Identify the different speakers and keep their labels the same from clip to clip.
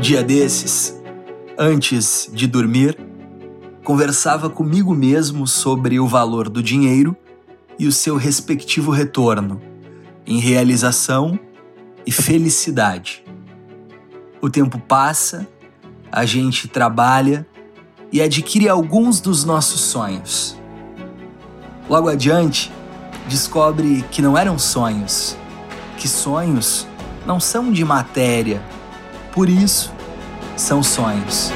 Speaker 1: Dia desses, antes de dormir, conversava comigo mesmo sobre o valor do dinheiro e o seu respectivo retorno em realização e felicidade. O tempo passa, a gente trabalha e adquire alguns dos nossos sonhos. Logo adiante, descobre que não eram sonhos, que sonhos não são de matéria, por isso são sonhos.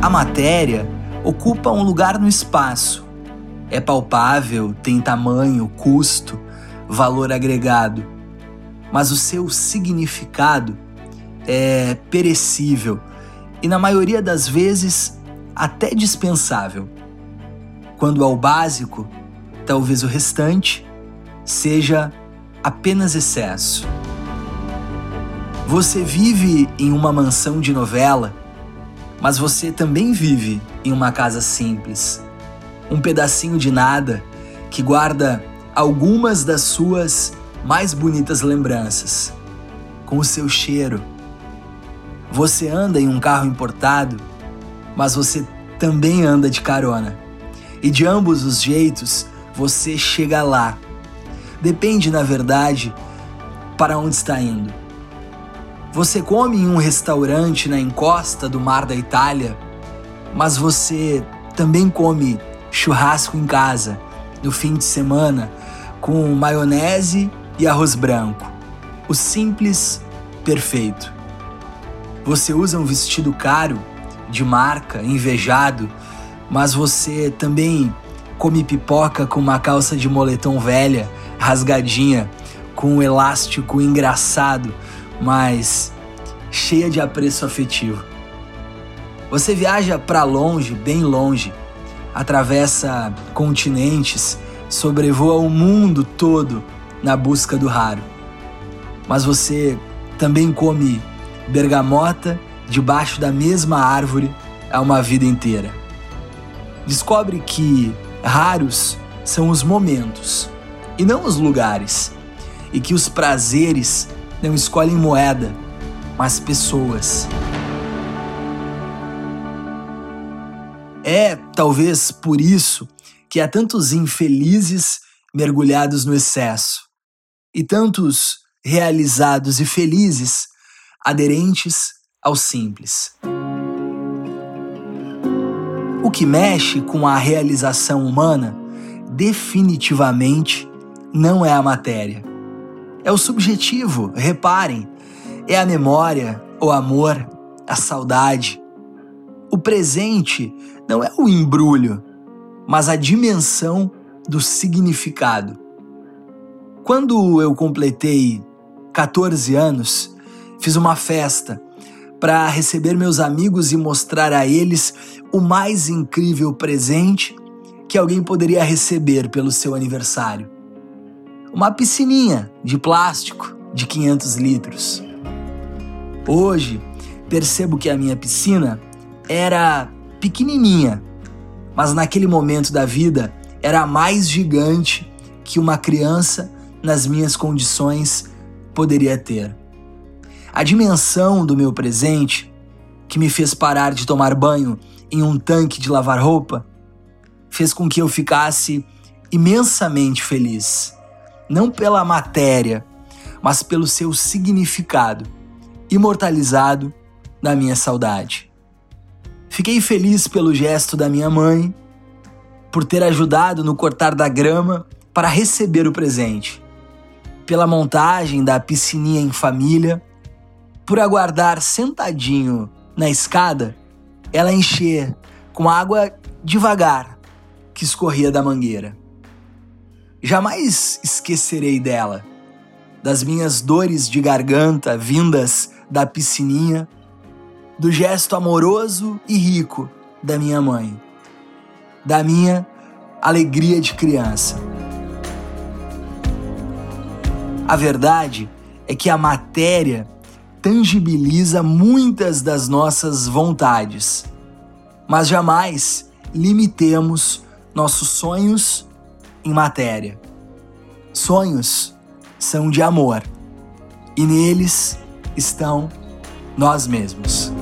Speaker 1: A matéria ocupa um lugar no espaço. É palpável, tem tamanho, custo, valor agregado. Mas o seu significado é perecível e, na maioria das vezes, até dispensável. Quando ao básico, talvez o restante seja apenas excesso. Você vive em uma mansão de novela, mas você também vive em uma casa simples, um pedacinho de nada que guarda algumas das suas mais bonitas lembranças, com o seu cheiro. Você anda em um carro importado, mas você também anda de carona. E de ambos os jeitos, você chega lá Depende, na verdade, para onde está indo. Você come em um restaurante na encosta do mar da Itália, mas você também come churrasco em casa no fim de semana com maionese e arroz branco. O simples, perfeito. Você usa um vestido caro, de marca, invejado, mas você também come pipoca com uma calça de moletom velha rasgadinha, com um elástico engraçado, mas cheia de apreço afetivo. Você viaja para longe, bem longe, atravessa continentes, sobrevoa o mundo todo na busca do raro. Mas você também come bergamota debaixo da mesma árvore há uma vida inteira. Descobre que raros são os momentos e não os lugares, e que os prazeres não escolhem moeda, mas pessoas. É talvez por isso que há tantos infelizes mergulhados no excesso e tantos realizados e felizes aderentes ao simples. O que mexe com a realização humana definitivamente não é a matéria. É o subjetivo, reparem. É a memória, o amor, a saudade. O presente não é o embrulho, mas a dimensão do significado. Quando eu completei 14 anos, fiz uma festa para receber meus amigos e mostrar a eles o mais incrível presente que alguém poderia receber pelo seu aniversário uma piscininha de plástico de 500 litros. Hoje, percebo que a minha piscina era pequenininha, mas naquele momento da vida era mais gigante que uma criança nas minhas condições poderia ter. A dimensão do meu presente, que me fez parar de tomar banho em um tanque de lavar roupa, fez com que eu ficasse imensamente feliz não pela matéria, mas pelo seu significado, imortalizado na minha saudade. Fiquei feliz pelo gesto da minha mãe, por ter ajudado no cortar da grama para receber o presente, pela montagem da piscininha em família, por aguardar sentadinho na escada ela encher com água devagar que escorria da mangueira. Jamais esquecerei dela, das minhas dores de garganta vindas da piscininha, do gesto amoroso e rico da minha mãe, da minha alegria de criança. A verdade é que a matéria tangibiliza muitas das nossas vontades, mas jamais limitemos nossos sonhos em matéria. Sonhos são de amor. e neles estão nós mesmos.